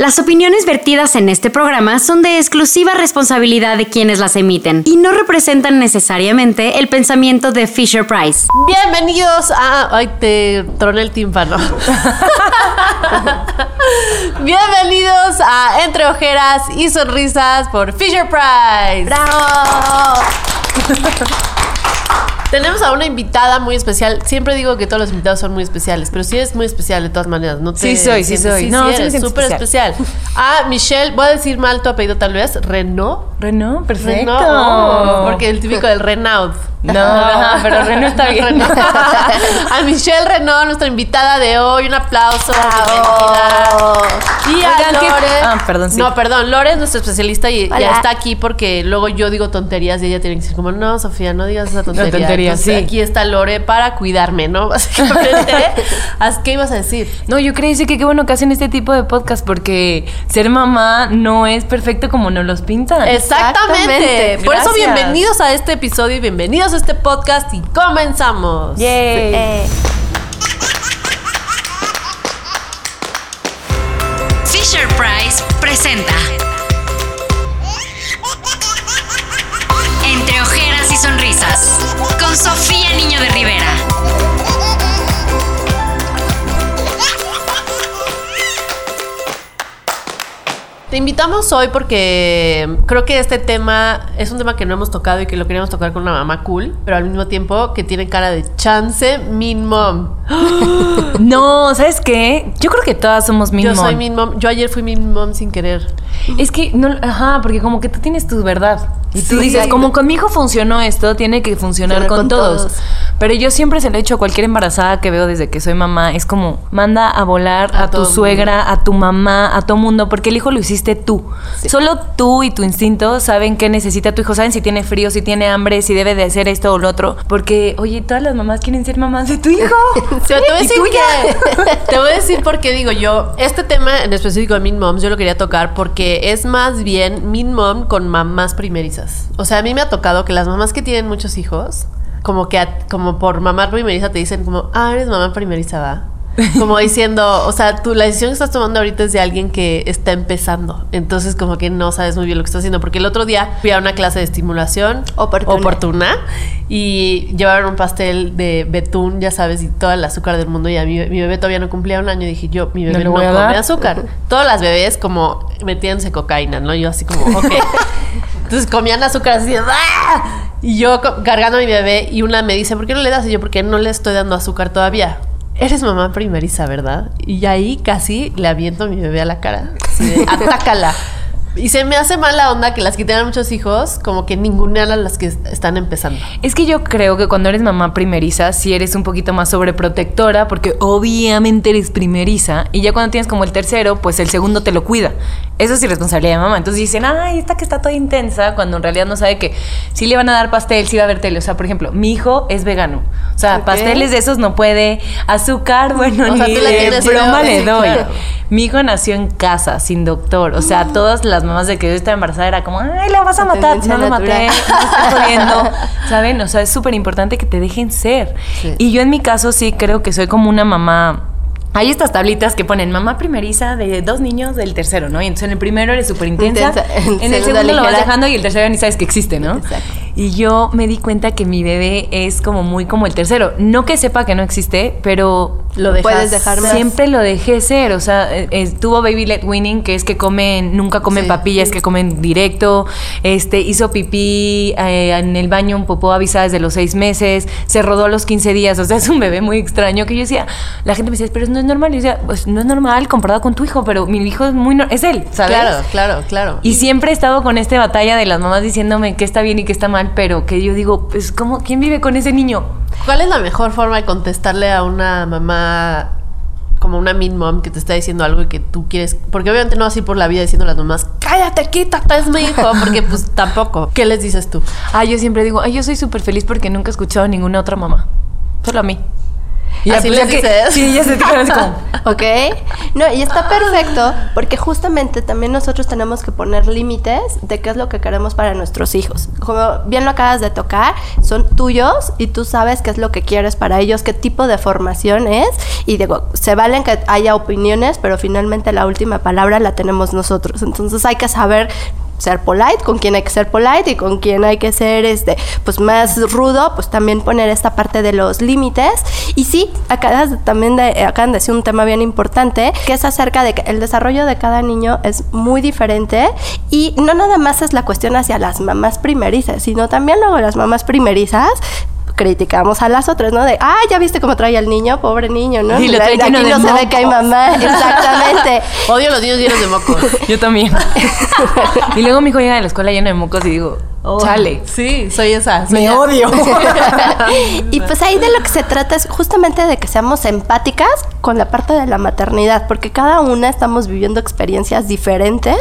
Las opiniones vertidas en este programa son de exclusiva responsabilidad de quienes las emiten y no representan necesariamente el pensamiento de Fisher Price. Bienvenidos a. Ay, te troné el tímpano. Bienvenidos a Entre Ojeras y Sonrisas por Fisher Price. ¡Bravo! Tenemos a una invitada muy especial. Siempre digo que todos los invitados son muy especiales, pero sí es muy especial de todas maneras. No te Sí soy, sí soy. No, sí eres siento súper especial. Ah, Michelle, voy a decir mal tu apellido tal vez. Renault. Renault, perfecto. Renault. Oh, porque el típico del Renault. No, ajá, pero Renault está bien. Renault. a Michelle Renault, nuestra invitada de hoy. Un aplauso. Y a Oigan, ¿qué- Lore. Ah, perdón, sí. No, perdón. Lore es nuestra especialista y Hola. ya está aquí porque luego yo digo tonterías y ella tiene que decir como, no, Sofía, no digas esa tontería. tontería, Entonces, sí. Aquí está Lore para cuidarme, ¿no? Básicamente. ¿Qué ibas a decir? No, yo creo que qué bueno que hacen este tipo de podcast porque ser mamá no es perfecto como nos los pintan. Exactamente. Por eso, bienvenidos a este episodio y bienvenidos a este podcast y comenzamos. Yay. Eh, Fisher Price presenta con Sofía Niño de Rivera. Te invitamos hoy porque creo que este tema es un tema que no hemos tocado y que lo queríamos tocar con una mamá cool, pero al mismo tiempo que tiene cara de chance min mom. No, ¿sabes qué? Yo creo que todas somos min Yo mom. soy min mom. Yo ayer fui min mom sin querer. Es que, no, ajá, porque como que tú tienes tu verdad. Y tú Sí, dices, hay- como con mi hijo funcionó esto, tiene que funcionar con, con todos. todos. Pero yo siempre se lo he hecho a cualquier embarazada que veo desde que soy mamá. Es como, manda a volar A tu mundo. suegra, a tu mamá, a todo mundo, porque el hijo lo hiciste tú. Solo tú y tu instinto saben qué necesita tu hijo, saben si tiene frío, si tiene hambre, si debe de hacer esto o lo otro. Porque, oye, todas las mamás quieren ser mamás de tu hijo. Te voy a ¿Y decir que- te voy a decir por qué digo yo, este tema en específico de Min Moms, yo lo quería tocar porque es más bien Min Mom con mamás primerizas. O sea, a mí me ha tocado que las mamás que tienen muchos hijos, como que a- como por mamá primeriza te dicen como, ah, eres mamá primeriza, va. Como diciendo, o sea, tú la decisión que estás tomando ahorita es de alguien que está empezando. Entonces, como que no sabes muy bien lo que estás haciendo. Porque el otro día fui a una clase de estimulación Oportuna. oportuna y llevaron un pastel de betún, ya sabes, y todo el azúcar del mundo. Y a mi, mi bebé todavía no cumplía un año. Y dije, yo, mi No bebé no, a come azúcar. Todas las bebés, como metiéndose cocaína, ¿no? Yo, así como, ok. Entonces comían azúcar así. Y yo cargando a mi bebé. Y una me dice, ¿por qué no le das? Y yo, porque no le estoy dando azúcar todavía. Eres mamá primeriza, ¿verdad? Y ahí casi le aviento a mi bebé a la cara. Atácala. Y se me hace mala onda que las que tengan muchos hijos, como que ningunean a las que est- están empezando. Es que yo creo que cuando eres mamá primeriza, sí eres un poquito más sobreprotectora, porque obviamente eres primeriza, y ya cuando tienes como el tercero, pues el segundo te lo cuida. Eso es irresponsabilidad de mamá. Entonces dicen, ay, esta que está toda intensa, cuando en realidad no sabe que sí le van a dar pastel, sí va a haber tele. O sea, por ejemplo, mi hijo es vegano. O sea, Ok. pasteles de esos no puede. Azúcar, bueno, O sea, ni tú de tienes broma le doy. claro. Mi hijo nació en casa, sin doctor. O sea, todas las mamás de que yo estaba embarazada era como, ay, la vas a matar. No lo maté, no estoy jodiendo. ¿Saben? O sea, es súper importante que te dejen ser. Sí. Y yo en mi caso sí creo que soy como una mamá. Hay estas tablitas que ponen mamá primeriza de dos niños del tercero, ¿no? Y entonces en el primero eres súper intensa, en el segundo lo vas dejando y el tercero ni sabes que existe, ¿no? Exacto. Y yo me di cuenta que mi bebé es como muy como el tercero. No que sepa que no existe, pero Lo dejas. Puedes dejar más. Siempre lo dejé ser, o sea, eh, eh, tuvo baby led weaning, que es que comen, nunca comen Sí. papillas, que comen directo, este, hizo pipí eh, en el baño, un popó avisada desde los seis meses, se rodó a los 15 días, o sea, es un bebé muy extraño que yo decía, la gente me decía, pero no es normal, y yo decía, pues no es normal comparado con tu hijo, pero mi hijo es muy, no- es él, ¿sabes? Claro, claro, claro. Y siempre he estado con esta batalla de las mamás diciéndome qué está bien y qué está mal, pero que yo digo, pues, ¿cómo, ¿quién vive con ese niño? ¿Cuál es la mejor forma de contestarle a una mamá como una mean mom que te está diciendo algo y que tú quieres? Porque obviamente no vas a ir por la vida diciendo a las mamás, cállate, quítate, es mi hijo, porque pues tampoco. ¿Qué les dices tú? Ah, yo siempre digo, ay, yo soy súper feliz porque nunca he escuchado a ninguna otra mamá. Solo a mí. Y Así pues, les que- dices. Sí, ya se te quedan como... ¿Ok? No, y está perfecto porque justamente también nosotros tenemos que poner límites de qué es lo que queremos para nuestros hijos. Como bien lo acabas de tocar, son tuyos y tú sabes qué es lo que quieres para ellos, qué tipo de formación es. Y digo, se valen que haya opiniones, pero finalmente la última palabra la tenemos nosotros. Entonces hay que saber ser polite, con quien hay que ser polite y con quien hay que ser este pues más rudo, pues también poner esta parte de los límites. Y sí, acabas también de, acaban de decir un tema bien importante, que es acerca de que el desarrollo de cada niño es muy diferente y no nada más es la cuestión hacia las mamás primerizas, sino también luego las mamás primerizas criticamos a las otras, ¿no? De, ah, ya viste cómo trae al niño, pobre niño, ¿no? Y lo trae Aquí lleno de no se ve que hay mamá, exactamente. Odio a los niños llenos de mocos. Yo también. y luego mi hijo llega de la escuela lleno de mocos y digo, chale. Sí, soy esa. soy Me esa. odio. y pues ahí de lo que se trata es justamente de que seamos empáticas con la parte de la maternidad, porque cada una estamos viviendo experiencias diferentes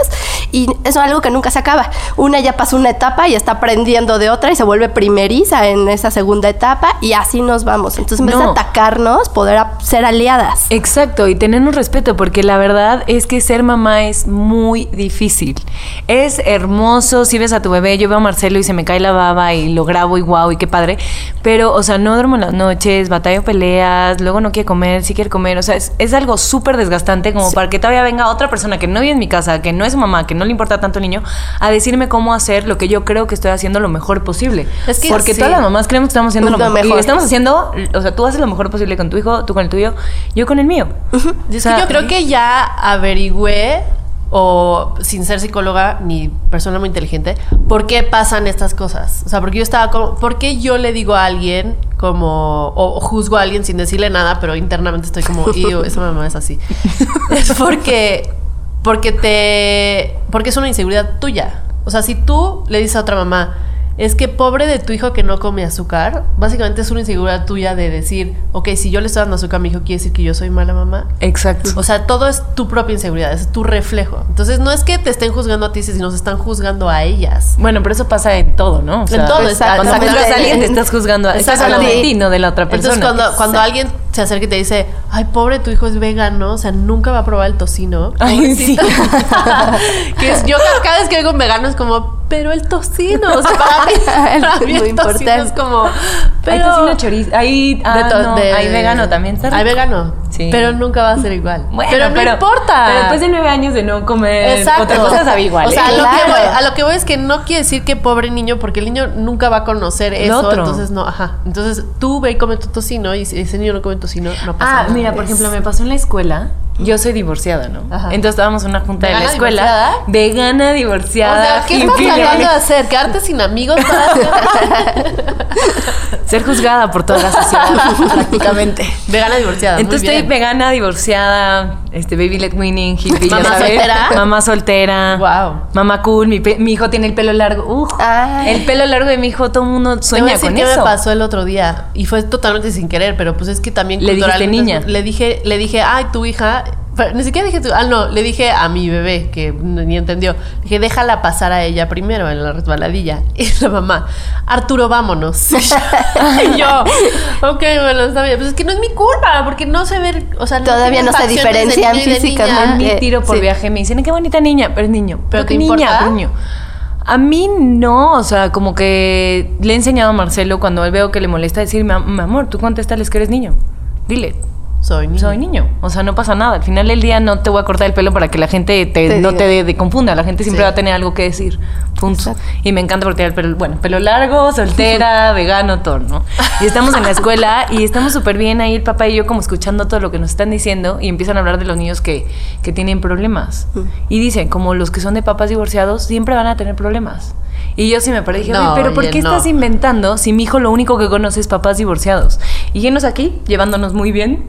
y eso es algo que nunca se acaba. Una ya pasó una etapa y está aprendiendo de otra y se vuelve primeriza en esa segunda etapa y así nos vamos. Entonces, en vez de No. atacarnos, poder ser aliadas. Exacto, y tenernos respeto, porque la verdad es que ser mamá es muy difícil. Es hermoso, si ves a tu bebé, yo veo a Marcelo y se me cae la baba y lo grabo y guau, y qué padre, pero, o sea, no duermo en las noches, batallo peleas, luego no quiere comer, sí quiere comer, o sea, es, es algo súper desgastante como para que todavía venga otra persona que no vive en mi casa, que no es mamá, que no le importa tanto el niño, a decirme cómo hacer lo que yo creo que estoy haciendo lo mejor posible. Es que porque sí. todas las mamás creemos que estamos haciendo lo, Lo mejor. mejor. Y estamos haciendo, o sea, tú haces lo mejor posible con tu hijo, tú con el tuyo, yo con el mío. O sea, yo creo que ya averigüé, o sin ser psicóloga ni persona muy inteligente, por qué pasan estas cosas. O sea, porque yo estaba como, ¿por qué yo le digo a alguien como, o, juzgo a alguien sin decirle nada, pero internamente estoy como, "Iu, esa mamá es así? es porque, porque te, porque es una inseguridad tuya. O sea, si tú le dices a otra mamá, es que pobre de tu hijo que no come azúcar, básicamente es una inseguridad tuya de decir, ok, si yo le estoy dando azúcar a mi hijo, ¿quiere decir que yo soy mala mamá? Exacto. O sea, todo es tu propia inseguridad, es tu reflejo. Entonces, no es que te estén juzgando a ti, sino se están juzgando a ellas. Bueno, pero eso pasa en todo, ¿no? O En todo, Cuando exactamente. a alguien, te estás juzgando. Estás Exacto. hablando de ti, no de la otra persona. Entonces, cuando, cuando alguien se acerca y te dice, ay, pobre, tu hijo es vegano, o sea, nunca va a probar el tocino. Ay, sí. que es, yo cada- vez que oigo un vegano es como, pero el tocino. O sea, para mí, para mí el tocino importante. es como, Hay pero... tocino chorizo. Hay, ah, no, hay vegano también, está Hay vegano. Sí. Pero nunca va a ser igual. Bueno, pero no importa. Pero después de nueve años de no comer Exacto. otra cosa sabe igual. O sea, a, ¿eh? lo que Claro. voy, a lo que voy es que no quiere decir que pobre niño, porque el niño nunca va a conocer eso. otro. Entonces, no, ajá. Entonces, tú ve y come tu tocino, y si ese niño no come tocino, no pasa Ah, nada. mira, por ejemplo, me pasó en la escuela. Yo soy divorciada, ¿no? Ajá. Entonces estábamos en una junta de la ¿Vegana escuela. divorciada? Vegana O divorciada. sea, ¿qué estás tratando de hacer? ¿Quedarte sin amigos para? Ser juzgada por toda la sociedad, prácticamente. Vegana divorciada. Entonces muy estoy vegana, divorciada, este baby let winning, hippie, Mamá soltera. Mamá soltera. Wow. Mamá cool, mi, mi hijo tiene el pelo largo. Uf, el pelo largo de mi hijo, todo el mundo sueña con qué eso. me pasó el otro día y fue totalmente sin querer, pero pues es que también Le culturalmente- niña. Le dije, le dije, ay, tu hija, pero ni siquiera dije tu, ah, no, le dije a mi bebé que ni entendió. Dije, déjala pasar a ella primero en la resbaladilla. Y la mamá, Arturo, vámonos. y yo, ok, bueno, está bien. Pues es que no es mi culpa, porque no sé ver, o sea, Todavía no se diferencian físicamente. mí Eh, tiro por sí. viaje me dicen, qué bonita niña, pero es niño. ¿Pero qué niña, niño. A mí no, o sea, como que le he enseñado a Marcelo cuando veo que le molesta decir, mi am- mi amor, tú contéstales que eres niño. Dile, Soy niño. soy niño. O sea, no pasa nada. Al final del día no te voy a cortar el pelo para que la gente te, Te no diga. te de- de confunda. La gente siempre Sí. va a tener algo que decir. Punto. Y me encanta porque tiene el pelo, bueno, pelo largo, soltera, vegano, todo, ¿no? Y estamos en la escuela y estamos súper bien ahí, el papá y yo como escuchando todo lo que nos están diciendo y empiezan a hablar de los niños que, que tienen problemas. Y dicen, como los que son de papás divorciados, siempre van a tener problemas. Y yo sí me paré dije, No, "Oye, pero ¿por qué no. estás inventando si mi hijo lo único que conoce es papás divorciados? Y llenos aquí, llevándonos muy bien,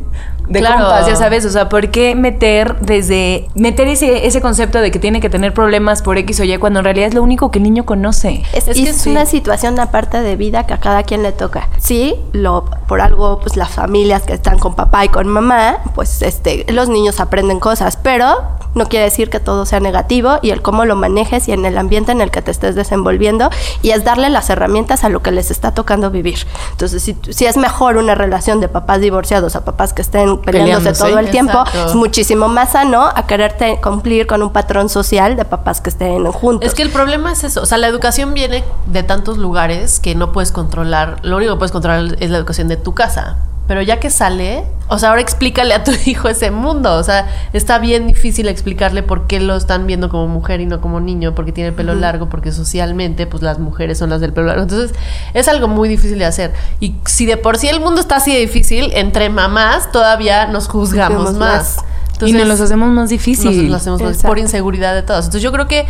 de Claro. compas, ya sabes, o sea, ¿por qué meter desde, meter ese, ese concepto de que tiene que tener problemas por X o Y cuando en realidad es lo único que el niño conoce? Es, Es y que es sí. una situación aparte de vida que a cada quien le toca. Sí, lo, por algo, pues las familias que están con papá y con mamá, pues este, los niños aprenden cosas, pero no quiere decir que todo sea negativo y el cómo lo manejes y en el ambiente en el que te estés desenvolviendo y es darle las herramientas a lo que les está tocando vivir. Entonces, si, si es mejor una relación de papás divorciados a papás que estén peleándose, Peleándose. todo el tiempo, es muchísimo más sano a quererte cumplir con un patrón social de papás que estén juntos. Es que el problema es eso. O sea, la educación viene de tantos lugares que no puedes controlar. Lo único que puedes controlar es la educación de tu casa. Pero ya que sale, o sea, ahora explícale a tu hijo ese mundo. O sea, está bien difícil explicarle por qué lo están viendo como mujer y no como niño, porque tiene el pelo largo, porque socialmente, pues las mujeres son las del pelo largo. Entonces, es algo muy difícil de hacer. Y si de por sí el mundo está así de difícil, entre mamás todavía nos juzgamos más. y nos los hacemos más difícil. Nosotros lo hacemos más por inseguridad de todos. Entonces yo creo que,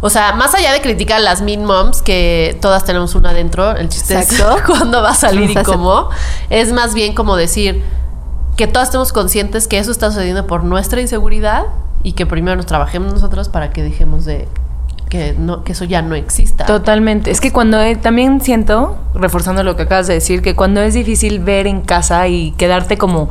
o sea, más allá de criticar a las mean moms, que todas tenemos una adentro, el chiste Exacto. es cuándo va a salir y cómo, es más bien como decir que todas estemos conscientes que eso está sucediendo por nuestra inseguridad y que primero nos trabajemos nosotros para que dejemos de... Que, no, que eso ya no exista. Totalmente. Es que cuando eh, también siento, reforzando lo que acabas de decir, que cuando es difícil ver en casa y quedarte como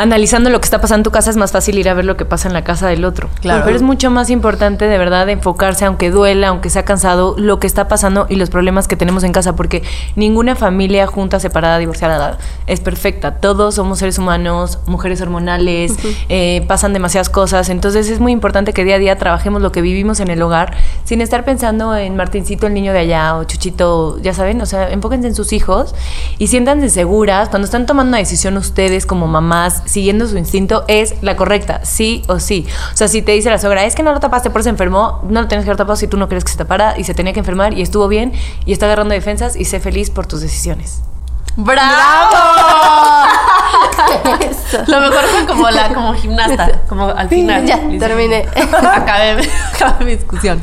analizando lo que está pasando en tu casa es más fácil ir a ver lo que pasa en la casa del otro. Claro. Pero es mucho más importante de verdad enfocarse, aunque duela, aunque sea cansado, lo que está pasando y los problemas que tenemos en casa, porque ninguna familia junta, separada, divorciada es perfecta. Todos somos seres humanos, mujeres hormonales, eh, pasan demasiadas cosas. Entonces es muy importante que día a día trabajemos lo que vivimos en el hogar sin estar pensando en Martincito, el niño de allá, o Chuchito, ya saben, o sea, enfóquense en sus hijos y siéntanse seguras cuando están tomando una decisión ustedes como mamás, siguiendo su instinto, es la correcta, sí o sí. O sea, si te dice la sogra, es que no lo tapaste, por eso se enfermó, no lo tienes que haber tapado si tú no crees que se tapara y se tenía que enfermar y estuvo bien y está agarrando defensas y sé feliz por tus decisiones. ¡Bravo! Lo mejor fue como la como gimnasta, como al final. Ya, terminé. acabé, acabé mi discusión.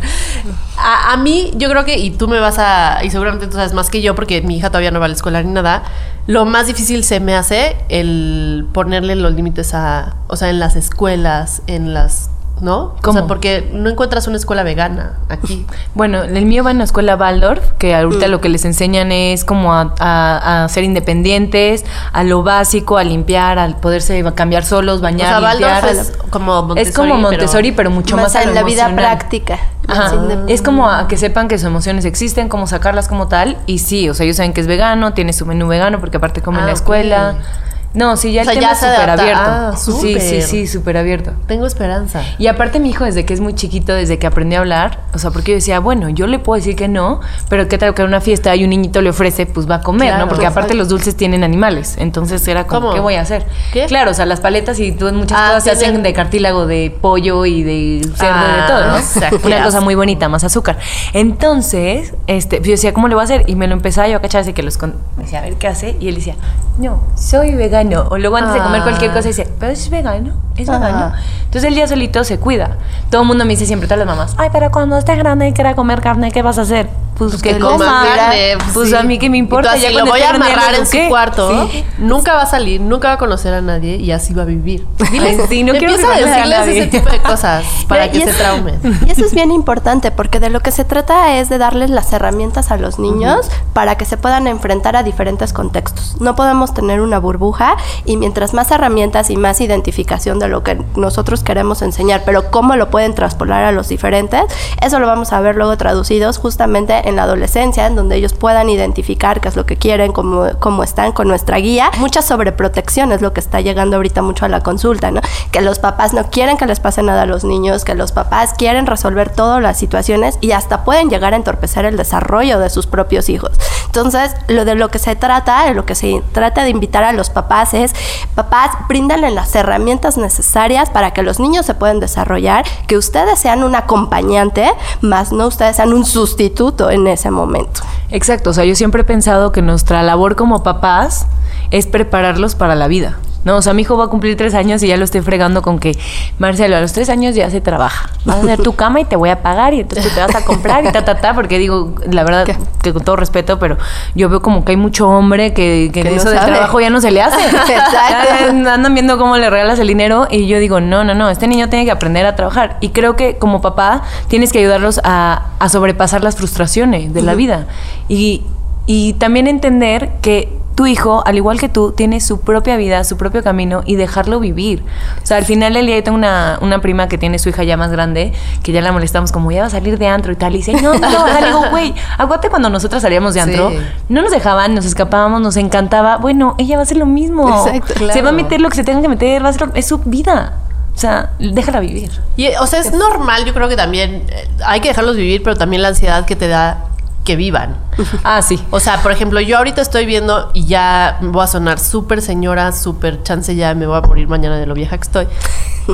A, a mí, yo creo que, y tú me vas a, y seguramente tú sabes más que yo, porque mi hija todavía no va a la escuela ni nada, lo más difícil se me hace el ponerle los límites a, o sea, en las escuelas, en las, ¿no? O ¿Cómo? sea, porque no encuentras una escuela vegana aquí. Bueno, el mío va en la escuela Waldorf, que ahorita Mm. lo que les enseñan es como a, a- a ser independientes, a lo básico, a limpiar, al poderse cambiar solos, O bañar, sea, limpiar. Waldorf es como Montessori. es como Montessori, pero, mucho más, más a lo en la vida práctica. Ajá. Es como a que sepan que sus emociones existen, cómo sacarlas como tal. Y sí, o sea, ellos saben que es vegano, tiene su menú vegano porque aparte come en Ah, la escuela. ok. No, sí, ya O sea, el ya tema es súper abierto. Ah, sí, súper. sí, sí, súper abierto. Tengo esperanza. Y aparte mi hijo desde que es muy chiquito, desde que aprendió a hablar, o sea, porque yo decía, bueno, yo le puedo decir que no, pero qué tal que en una fiesta y un niñito le ofrece, pues va a comer, Claro, ¿no? Porque aparte exacto. los dulces tienen animales, entonces era como, ¿Cómo? ¿qué voy a hacer? ¿Qué? Claro, o sea, las paletas y muchas Ah, cosas se hacen de cartílago de pollo y de cerdo y de Ah, todo, ¿no? o sea, qué una cosa muy bonita, más azúcar. Entonces, este, yo decía, ¿cómo le voy a hacer? Y me lo empezaba yo a cachar, así que los con- me decía, a ver qué hace, y él decía, no, soy vegano. O luego antes de comer Ah. cualquier cosa dice, pero es vegano, es Ajá. vegano. Entonces el día solito se cuida. Todo el mundo me dice siempre, todas las mamás, ay, pero cuando estés grande y quiera comer carne, ¿qué vas a hacer? Pues, Pues que que coma. coma carne, Pues sí. a mí que me importa. tú así, ya lo voy a grande amarrar en su eduqué". cuarto. Sí. Nunca va a salir, nunca va a conocer a nadie y así va a vivir. Diles, sí, no quiero Empieza a decirles ese tipo de cosas para Y que se es- traumen. Y eso es bien importante porque de lo que se trata es de darles las herramientas a los niños para que se puedan enfrentar a diferentes contextos. No podemos tener una burbuja y mientras más herramientas y más identificación de lo que nosotros queremos enseñar, pero cómo lo pueden traspolar a los diferentes, eso lo vamos a ver luego traducidos justamente en la adolescencia, en donde ellos puedan identificar qué es lo que quieren, cómo, cómo están con nuestra guía. Mucha sobreprotección es lo que está llegando ahorita mucho a la consulta, ¿no? Que los papás no quieren que les pase nada a los niños, que los papás quieren resolver todas las situaciones y hasta pueden llegar a entorpecer el desarrollo de sus propios hijos. Entonces, lo de lo que se trata, de lo que se trata de invitar a los papás es, papás, bríndanle las herramientas necesarias para que los niños se puedan desarrollar, que ustedes sean un acompañante, más no ustedes sean un sustituto en ese momento. Exacto, o sea, yo siempre he pensado que nuestra labor como papás es prepararlos para la vida. No, o sea, mi hijo va a cumplir tres años y ya lo estoy fregando con que, Marcelo, a los tres años ya se trabaja. Vas a hacer tu cama y te voy a pagar y entonces te vas a comprar y ta, ta, ta, porque digo, la verdad, ¿Qué? que con todo respeto, pero yo veo como que hay mucho hombre que, que, Que en no eso del trabajo ya no se le hace. Exacto. Andan viendo cómo le regalas el dinero y yo digo, no, no, no, este niño tiene que aprender a trabajar. Y creo que como papá tienes que ayudarlos a, a sobrepasar las frustraciones de la vida. Y, y también entender que tu hijo, al igual que tú, tiene su propia vida, su propio camino y dejarlo vivir. O sea, al final del día yo tengo una, una prima que tiene su hija ya más grande, que ya la molestamos como, ya va a salir de antro y tal. Y dice, no, no, no. Le digo, güey, aguante cuando nosotras salíamos de antro. Sí. No nos dejaban, nos escapábamos, nos encantaba. Bueno, ella va a hacer lo mismo. Exacto, Se va a claro. meter lo que se tenga que meter, va a ser, es su vida. O sea, déjala vivir. Y, o sea, es normal, yo creo que también eh, hay que dejarlos vivir, pero también la ansiedad que te da que vivan. Ah, sí. O sea, por ejemplo, yo ahorita estoy viendo y ya voy a sonar súper señora, súper chance ya me voy a morir mañana de lo vieja que estoy.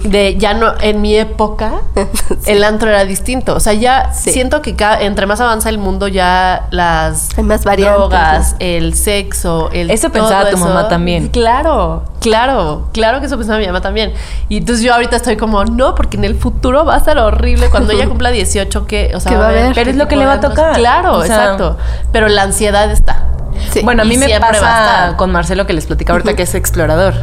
De ya no, en mi época, el antro era distinto. O sea, ya Sí. siento que cada, entre más avanza el mundo, ya las Hay más drogas, el sexo, el Eso todo pensaba tu mamá también. Claro, claro, claro que eso pensaba mi mamá también. Y entonces yo ahorita estoy como, no, porque en el futuro va a ser horrible. Cuando ella cumpla 18, que, o sea, ¿Qué va a haber? Pero es lo que le va a tocar. Claro, O sea, exacto. Pero la ansiedad está. Sí. Bueno, a Y mí me pasa con Marcelo que les platicaba ahorita que es explorador.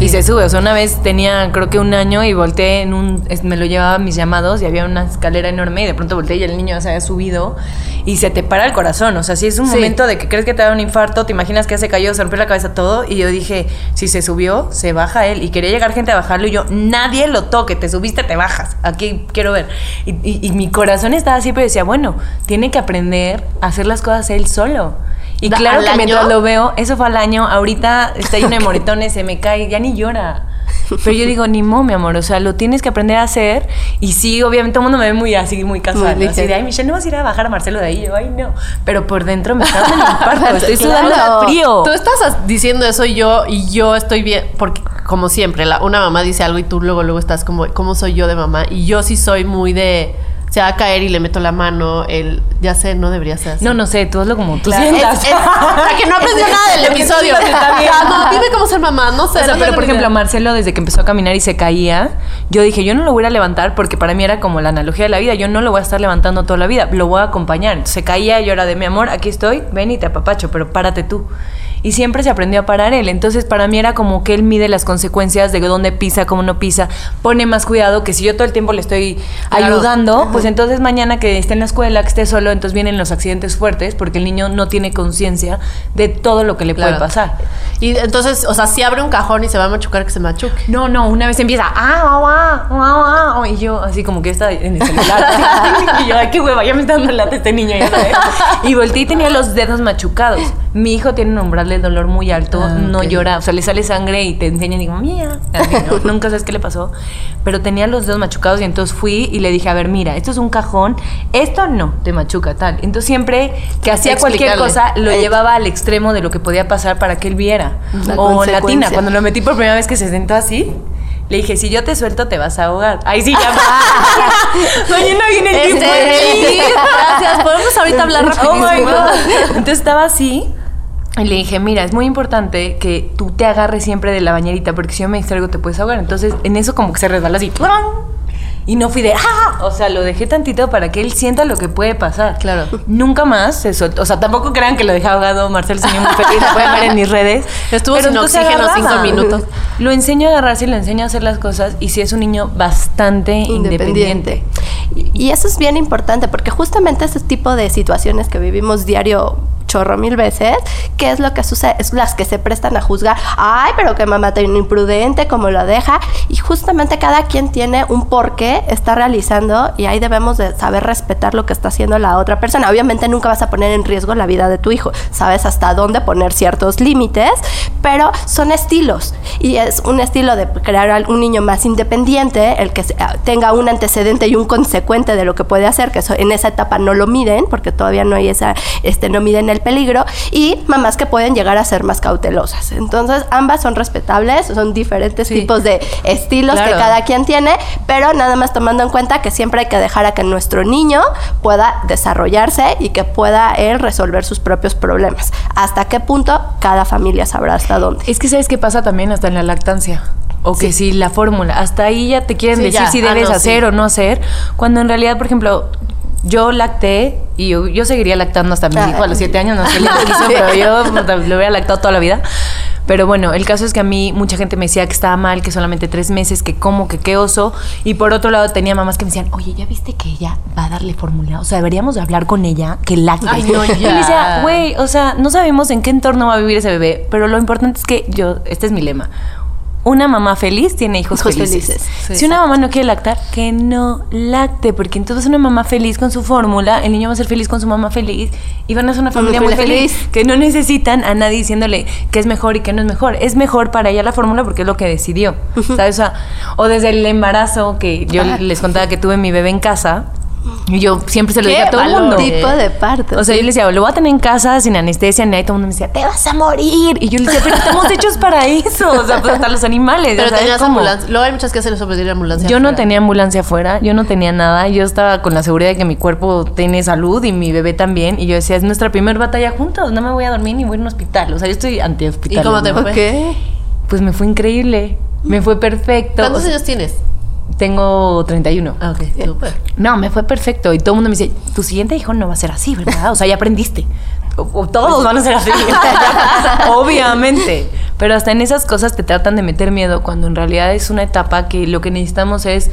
Y se sube. O sea, una vez tenía creo que un año y volteé en un... Me lo llevaba a mis llamados y había una escalera enorme y de pronto volteé y el niño se había subido y se te para el corazón. O sea, si es un Sí. momento de que crees que te da un infarto, te imaginas que se cayó, se rompió la cabeza todo y yo dije, si se subió, se baja él. Y quería llegar gente a bajarlo y yo, nadie lo toque, te subiste, te bajas. Aquí quiero ver. Y, y- y mi corazón estaba así, pero decía, bueno, tiene que aprender a hacer las cosas él solo. Y Da- claro que mientras año. lo veo, eso fue al año, ahorita está lleno de moretones, se me cae, ya ni llora. Pero yo digo, ni mo, mi amor, o sea, lo tienes que aprender a hacer. Y sí, obviamente todo el mundo me ve muy así, muy casual. Muy ¿no? así de, ay, Michelle, no vas a ir a bajar a Marcelo de ahí. Yo, ay, no. Pero por dentro me está dando un infarto, estoy Claro. sudando de frío. Tú estás diciendo eso y yo, y yo estoy bien, porque como siempre, la- una mamá dice algo y tú luego, luego estás como, ¿cómo soy yo de mamá? Y yo sí soy muy de, se va a caer y le meto la mano, el, ya sé, no debería ser así. No, no sé, tú hazlo como tú Claro, sientas. es- es- la que no aprendió nada del episodio. No, dime cómo ser mamá, no sé. O sea, no pero por ejemplo, idea. Marcelo, desde que empezó a caminar y se caía, yo dije, yo no lo voy a a levantar porque para mí era como la analogía de la vida. Yo no lo voy a estar levantando toda la vida, lo voy a acompañar. Se caía y yo era de mi amor, aquí estoy, ven y te apapacho, pero párate tú. Y siempre se aprendió a parar él. Entonces, para mí era como que él mide las consecuencias de dónde pisa, cómo no pisa, pone más cuidado que si yo todo el tiempo le estoy Claro. ayudando, pues entonces mañana que esté en la escuela, que esté solo, entonces vienen los accidentes fuertes porque el niño no tiene conciencia de todo lo que le Claro. puede pasar. Y entonces, o sea, si abre un cajón y se va a machucar, que se machuque. No, no, una vez empieza, ah, ah, ah, ah, ah", y yo así como que está en el celular. y yo, ay, qué hueva, ya me está dando lata este niño, ya sabes. Y volteé y tenía los dedos machucados. Mi hijo tiene un umbral de dolor muy alto, Ah, no ok. llora, o sea, le sale sangre y te enseña y digo, mía, ¿no? nunca sabes qué le pasó. Pero tenía los dedos machucados y entonces fui y le dije, a ver, mira, esto es un cajón, esto no te machuca, tal. Entonces siempre que hacía cualquier cosa, lo Eh. llevaba al extremo de lo que podía pasar para que él viera. La o latina, cuando lo metí por primera vez que se sentó así, le dije, si yo te suelto te vas a ahogar. Ahí sí, ya va. Mañana viene el Este, gracias. Podemos ahorita hablar Oh my rapidísimo. God. Entonces estaba así. Y le dije, mira, es muy importante que tú te agarres siempre de la bañerita, porque si yo me distraigo te puedes ahogar. Entonces, en eso como que se resbala así. ¡plum! Y no fui de, ¡ah! O sea, lo dejé tantito para que él sienta lo que puede pasar. Claro. Nunca más se soltó. O sea, tampoco crean que lo dejé ahogado. Marcelo se muy feliz. Lo pueden ver en mis redes. Estuvo sin oxígeno cinco minutos. Lo enseño a agarrarse y lo enseño a hacer las cosas. Y si es un niño bastante independiente. Y y eso es bien importante porque justamente ese tipo de situaciones que vivimos diario chorro mil veces, ¿qué es lo que sucede? Es las que se prestan a juzgar, ay, pero que mamá tan imprudente, como lo deja, y justamente cada quien tiene un porqué está realizando y ahí debemos de saber respetar lo que está haciendo la otra persona. Obviamente nunca vas a poner en riesgo la vida de tu hijo, sabes hasta dónde poner ciertos límites, pero son estilos y es un estilo de crear un niño más independiente, el que ah, tenga un antecedente y un consecuente de lo que puede hacer, que eso- en esa etapa no lo miden, porque todavía no hay esa, este, no miden el peligro, y mamás que pueden llegar a ser más cautelosas. Entonces, ambas son respetables, son diferentes Sí. tipos de estilos que Claro. cada quien tiene, pero nada más tomando en cuenta que siempre hay que dejar a que nuestro niño pueda desarrollarse y que pueda él resolver sus propios problemas. ¿Hasta qué punto? Cada familia sabrá hasta dónde. Es que sabes qué pasa también hasta en la lactancia. O que si la fórmula, hasta ahí ya te quieren Sí, decir ya. si Ah, debes no, hacer sí. o no hacer. Cuando en realidad, por ejemplo, yo lacté y yo, yo seguiría lactando hasta mi Ah, hijo a los siete años, no sé quiso, pero yo lo hubiera lactado toda la vida. Pero bueno, el caso es que a mí mucha gente me decía que estaba mal, que solamente tres meses, que como, que qué oso. Y por otro lado tenía mamás que me decían, oye, ¿ya viste que ella va a darle fórmula? O sea, deberíamos de hablar con ella, que lacte. Ay, no, Y decía, güey, o sea, no sabemos en qué entorno va a vivir ese bebé, pero lo importante es que yo, este es mi lema. Una mamá feliz tiene hijos, Hijos felices. si una mamá no quiere lactar, que no lacte, porque entonces una mamá feliz con su fórmula, el niño va a ser feliz con su mamá feliz y van a ser una familia muy feliz, feliz. que no necesitan a nadie diciéndole qué es mejor y qué no es mejor. Es mejor para ella la fórmula porque es lo que decidió. ¿sabes? O, sea, o desde el embarazo, que yo les contaba que tuve mi bebé en casa, y yo siempre se lo ¡Qué dije a todo el mundo. Tipo de parto. O sea, yo le decía, lo voy a tener en casa sin anestesia, ni ahí todo el mundo me decía, te vas a morir. Y yo le decía, pero estamos hechos para eso. O sea, pues hasta los animales. Pero tenías como- ambulancia. Luego hay muchas que hacen eso, pero tienen ambulancia. Yo no tenía ambulancia afuera, yo no tenía nada. Yo estaba con la seguridad de que mi cuerpo tiene salud y mi bebé también. Y yo decía, es nuestra primera batalla juntos. No me voy a dormir ni voy a un hospital. O sea, yo estoy anti-hospital. ¿Y cómo te ¿no? fue? Pues me fue increíble. Me fue perfecto. ¿Cuántos O sea, años tienes? Tengo 31. Ah, ok, súper. No, me fue perfecto. Y todo el mundo me dice, tu siguiente hijo no va a ser así, ¿verdad? O sea, ya aprendiste. O, o todos van a ser así. Obviamente. Pero hasta en esas cosas te tratan de meter miedo cuando en realidad es una etapa que lo que necesitamos es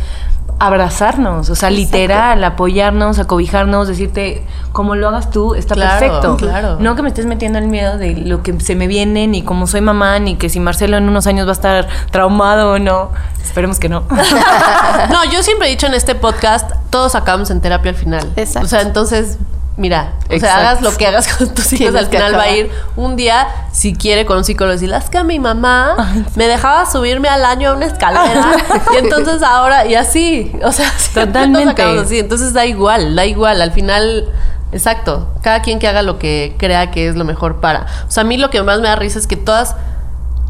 abrazarnos, o sea, literal, apoyarnos, acobijarnos, decirte, como lo hagas tú, está Claro, perfecto. claro. No que me estés metiendo el miedo de lo que se me viene, ni cómo soy mamá, ni que si Marcelo en unos años va a estar traumado o no. Esperemos que no. No, yo siempre he dicho en este podcast, todos acabamos en terapia al final. Exacto. O sea, entonces, mira, o sea, hagas lo que hagas con tus hijos, al final va a ir un día, si quiere, con un psicólogo y es que a mi mamá me dejaba subirme al año a una escalera y entonces ahora, y así, o sea, Totalmente. así. Entonces da igual, da igual, al final... Exacto, cada quien que haga lo que crea que es lo mejor para. O sea, a mí lo que más me da risa es que todas,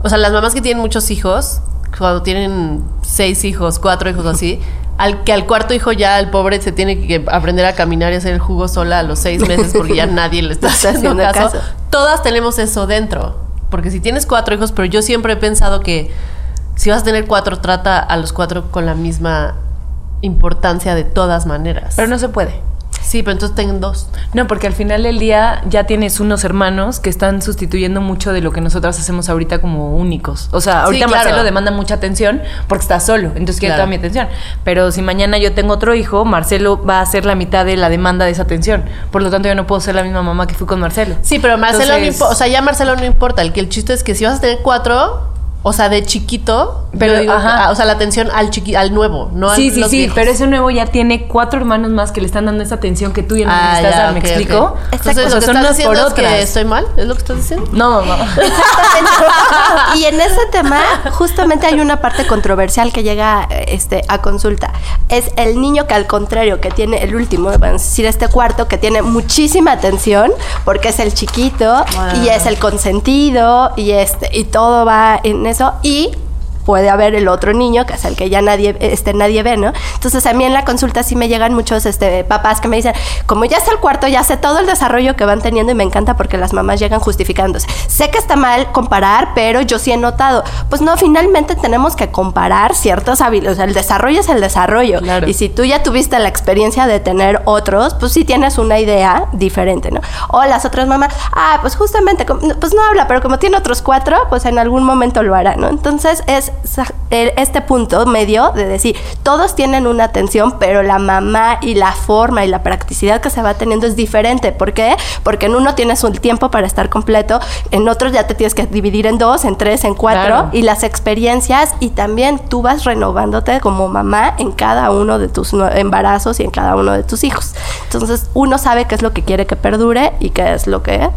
o sea, las mamás que tienen muchos hijos, cuando tienen seis hijos, cuatro hijos así, al que al cuarto hijo ya el pobre se tiene que aprender a caminar y hacer el jugo sola a los seis meses porque ya nadie le está haciendo caso. caso. Todas tenemos eso dentro. Porque si tienes cuatro hijos, pero yo siempre he pensado que si vas a tener cuatro, trata a los cuatro con la misma importancia de todas maneras. Pero no se puede. Sí, pero entonces tengan dos. No, porque al final del día ya tienes unos hermanos que están sustituyendo mucho de lo que nosotras hacemos ahorita como únicos. O sea, ahorita claro. Marcelo demanda mucha atención porque está solo, entonces quiere Claro. toda mi atención. Pero si mañana yo tengo otro hijo, Marcelo va a hacer la mitad de la demanda de esa atención. Por lo tanto, yo no puedo ser la misma mamá que fui con Marcelo. Sí, pero Marcelo no importa. O sea, ya Marcelo no importa. El que el chiste es que si vas a tener cuatro, o sea, de chiquito, Pero, pero digo, ajá. ah, o sea, la atención al chiqui, al nuevo, no sí, al sí, sí, viejos. pero ese nuevo ya tiene cuatro hermanos más que le están dando esa atención que tú ya no Ah, necesitas ya, dar, ¿me explico? ok. Entonces, O sea, lo que son estás diciendo es que estoy mal, ¿es lo que estás diciendo? No, no. y en ese tema, justamente hay una parte controversial que llega este, a consulta. Es el niño que al contrario, que tiene el último, vamos a decir este cuarto, que tiene muchísima atención, porque es el chiquito y es el consentido y este y todo va en eso y puede haber el otro niño, que es el que ya nadie, este, nadie ve, ¿no? Entonces a mí en la consulta sí me llegan muchos este, papás que me dicen, como ya está el cuarto, ya sé todo el desarrollo que van teniendo y me encanta porque las mamás llegan justificándose. Sé que está mal comparar, pero yo sí he notado. Pues no, finalmente tenemos que comparar ciertas habilidades. O sea, el desarrollo es el desarrollo. Claro. Y si tú ya tuviste la experiencia de tener otros, pues sí tienes una idea diferente, ¿no? O las otras mamás, ah, pues justamente, pues no habla, pero como tiene otros cuatro, pues en algún momento lo hará, ¿no? Entonces es este punto medio de decir, todos tienen una atención, pero la mamá y la forma y la practicidad que se va teniendo es diferente. ¿Por qué? Porque en uno tienes un tiempo para estar completo, en otros ya te tienes que dividir en dos, en tres, en cuatro, Claro. y las experiencias y también tú vas renovándote como mamá en cada uno de tus embarazos y en cada uno de tus hijos. Entonces uno sabe qué es lo que quiere que perdure y qué es lo que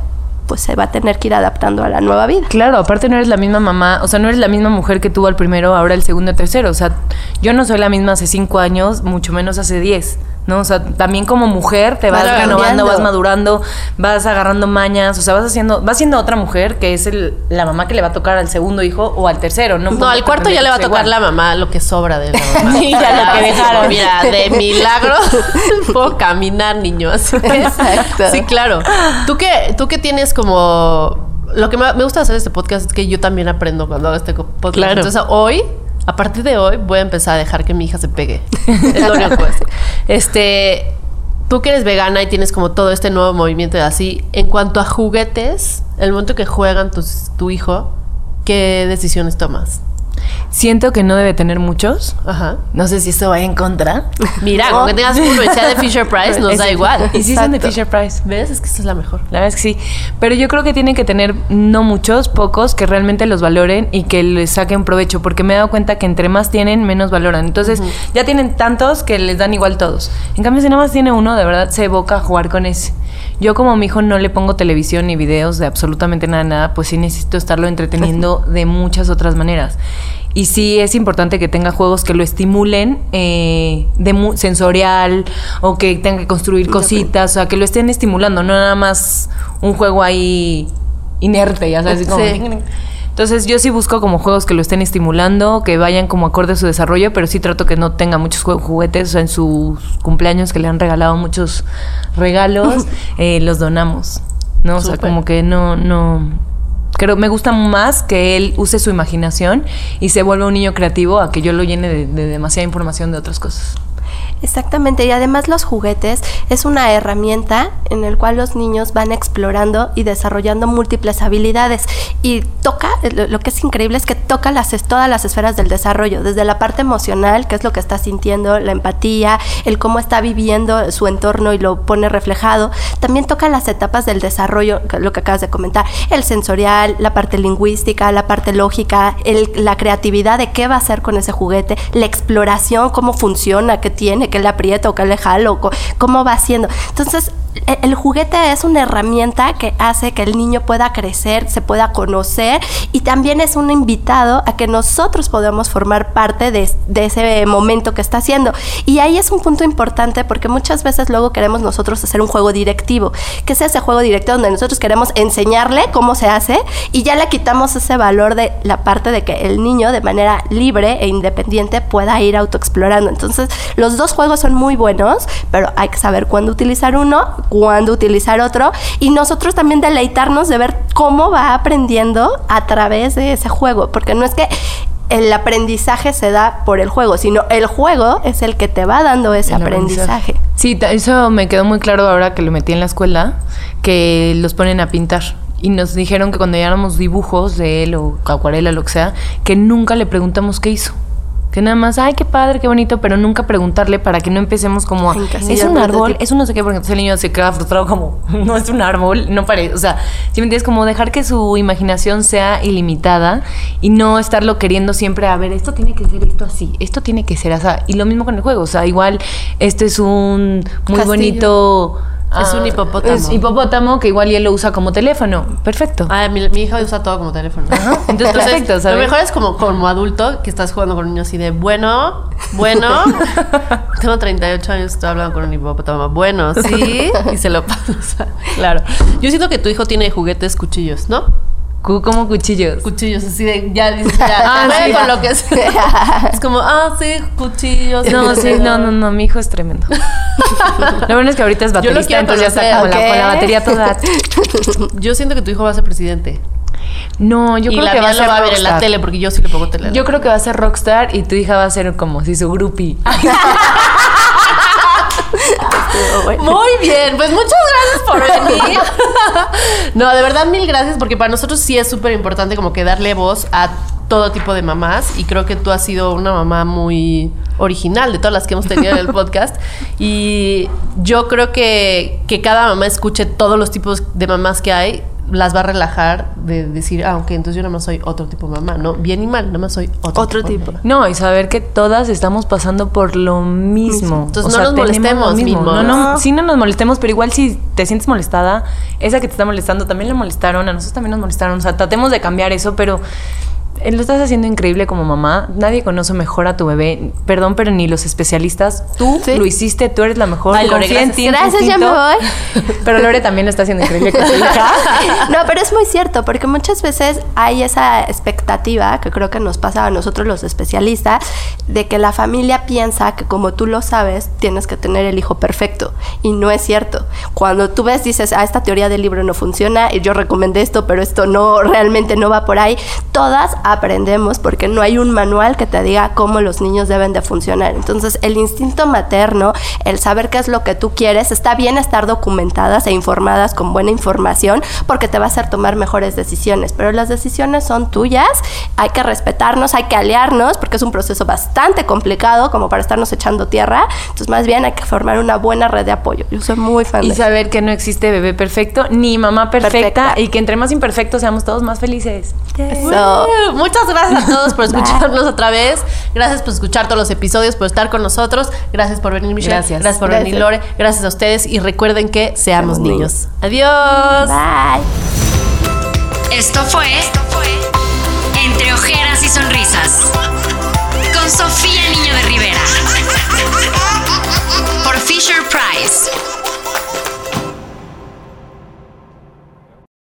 pues se va a tener que ir adaptando a la nueva vida. Claro, aparte no eres la misma mamá, o sea, no eres la misma mujer que tuvo al primero, ahora el segundo, el tercero. O sea, yo no soy la misma hace cinco años, mucho menos hace diez. ¿No? O sea, también como mujer te vas Vas renovando, vas madurando, vas agarrando mañas, o sea, vas haciendo, vas siendo otra mujer que es el, la mamá que le va a tocar al segundo hijo o al tercero, ¿no? No, al cuarto ya le va a tocar la mamá lo que sobra de la mamá. Sí, ya lo que dejaron. Mira, de milagro puedo caminar, niños. Exacto. Sí, claro. Tú que, tú que tienes como. Lo que me gusta hacer este podcast es que yo también aprendo cuando hago este podcast. Claro. Entonces, hoy, a partir de hoy, voy a empezar a dejar que mi hija se pegue. Es lo único hacer. Este. Tú que eres vegana y tienes como todo este nuevo movimiento de así, en cuanto a juguetes, el momento que juegan tus- tu hijo, ¿qué decisiones tomas? Siento que no debe tener muchos. Ajá. No sé si esto va en contra. Mira, No. con que tengas uno y sea de Fisher Price, nos da igual. Y sí son de. Fisher Price. ¿Ves? Es que esta es la mejor. La verdad es que sí. Pero yo creo que tienen que tener no muchos, pocos, que realmente los valoren y que les saquen provecho. Porque me he dado cuenta que entre más tienen, menos valoran. Entonces, ya tienen tantos que les dan igual todos. En cambio, si nada más tiene uno, de verdad se evoca a jugar con ese. Yo como mi hijo no le pongo televisión ni videos de absolutamente nada, nada, pues sí necesito estarlo entreteniendo de muchas otras maneras. Y sí es importante que tenga juegos que lo estimulen eh, de mu- sensorial o que tenga que construir cositas, o sea, que lo estén estimulando, no nada más un juego ahí inerte, ya sabes, como- Sí. Entonces yo sí busco como juegos que lo estén estimulando, que vayan como acorde a su desarrollo, pero sí trato que no tenga muchos juguetes, o sea, en sus cumpleaños que le han regalado muchos regalos, eh, los donamos, ¿no? O sea, como que no, no, creo, me gusta más que él use su imaginación y se vuelva un niño creativo a que yo lo llene de, de demasiada información de otras cosas. Exactamente, y además los juguetes es una herramienta en el cual los niños van explorando y desarrollando múltiples habilidades. Y toca, lo, que es increíble es que toca las, todas las esferas del desarrollo, desde la parte emocional, que es lo que está sintiendo, la empatía, el cómo está viviendo su entorno y lo pone reflejado, también toca las etapas del desarrollo, lo que acabas de comentar, el sensorial, la parte lingüística, la parte lógica, la creatividad de qué va a hacer con ese juguete, la exploración, cómo funciona, qué tiene, qué le aprieta o qué le jalo, cómo va haciendo. Entonces, el juguete es una herramienta que hace que el niño pueda crecer, se pueda conocer y también es un invitado a que nosotros podamos formar parte de, ese momento que está haciendo. Y ahí es un punto importante porque muchas veces luego queremos nosotros hacer un juego directivo, que es ese juego directivo donde nosotros queremos enseñarle cómo se hace y ya le quitamos ese valor de la parte de que el niño de manera libre e independiente pueda ir autoexplorando. Entonces, los dos juegos son muy buenos, pero hay que saber cuándo utilizar uno, cuándo utilizar otro y nosotros también deleitarnos de ver cómo va aprendiendo a través de ese juego, porque no es que el aprendizaje se da por el juego, sino el juego es el que te va dando ese El aprendizaje. Sí, eso me quedó muy claro ahora que lo metí en la escuela, que los ponen a pintar. Y nos dijeron que cuando lleváramos dibujos de él o acuarela, lo que sea, que nunca le preguntamos qué hizo. Que nada más, ay, qué padre, qué bonito, pero nunca preguntarle para que no empecemos como, a, es un árbol, es un no sé qué, porque entonces el niño se queda frustrado como, no es un árbol, no parece, o sea, si me entiendes, como dejar que su imaginación sea ilimitada y no estarlo queriendo siempre, a ver, esto tiene que ser esto así, esto tiene que ser así, y lo mismo con el juego, o sea, igual, este es un muy Castillo. bonito... Es un hipopótamo. Es hipopótamo que igual y él lo usa como teléfono. Perfecto. Ah, mi, mi hija usa todo como teléfono. Entonces, perfecto, ¿sabes? Lo mejor es como, como adulto que estás jugando con un niño así de, bueno, bueno, tengo 38 años, estoy hablando con un hipopótamo. Bueno, sí, y se lo pasa. Claro. Yo siento que tu hijo tiene juguetes cuchillos, ¿no? Cu- como cuchillos. Cuchillos, así de, ya dices, ya, Ah, sí. con lo que sea. Es como, ah, sí, cuchillos. No, sí, no, no, no, mi hijo es tremendo. Lo bueno es que ahorita es baterista, entonces ya está como la, con la batería toda. Yo siento que tu hijo va a ser presidente. No, yo y creo la que va a ser va a ver en la tele porque yo sí le pongo tele. Yo creo que va a ser rockstar y tu hija va a ser como si su groupie. Muy bien, pues muchas gracias por venir. no, de verdad mil gracias porque para nosotros sí es súper importante como que darle voz a todo tipo de mamás y creo que tú has sido una mamá muy original de todas las que hemos tenido en el podcast y yo creo que que cada mamá escuche todos los tipos de mamás que hay las va a relajar de decir, ah, ok, entonces yo nada más soy otro tipo de mamá, ¿no? Bien y mal, nada más soy otro, tipo. mamá. No, y saber que todas estamos pasando por lo mismo. Entonces, no nos molestemos, mismo. No, no, sí no nos molestemos, pero igual si te sientes molestada, esa que te está molestando también la molestaron, a nosotros también nos molestaron. O sea, tratemos de cambiar eso, pero lo estás haciendo increíble como mamá. Nadie conoce mejor a tu bebé. Perdón, pero ni los especialistas. Tú Sí. lo hiciste, tú eres la mejor. Ay, Lore, en gracias. ti, en tu Gracias, ya me voy. Pero Lore también lo está haciendo increíble con su hija. No, pero es muy cierto, porque muchas veces hay esa expectativa, que creo que nos pasa a nosotros los especialistas, de que la familia piensa que como tú lo sabes, tienes que tener el hijo perfecto. Y no es cierto. Cuando tú ves, dices, ah, esta teoría del libro no funciona, y yo recomendé esto, pero esto no, realmente no va por ahí. Todas aprendemos porque no hay un manual que te diga cómo los niños deben de funcionar. Entonces, el instinto materno, el saber qué es lo que tú quieres, está bien estar documentadas e informadas con buena información porque te va a hacer tomar mejores decisiones, pero las decisiones son tuyas, hay que respetarnos, hay que aliarnos porque es un proceso bastante complicado como para estarnos echando tierra, entonces más bien hay que formar una buena red de apoyo. Yo soy muy fan Y de eso. saber que no existe bebé perfecto ni mamá perfecta, Perfecta. y que entre más imperfectos seamos todos más felices. Eso. Muchas gracias a todos por escucharnos otra vez. Gracias por escuchar todos los episodios, por estar con nosotros. Gracias por venir, Michelle. Gracias. Gracias por Gracias. venir, Lore. Gracias a ustedes. Y recuerden que seamos Seamos niños. Adiós. Bye. Esto fue Entre ojeras y sonrisas con Sofía Niño de Rivera por Fisher Price.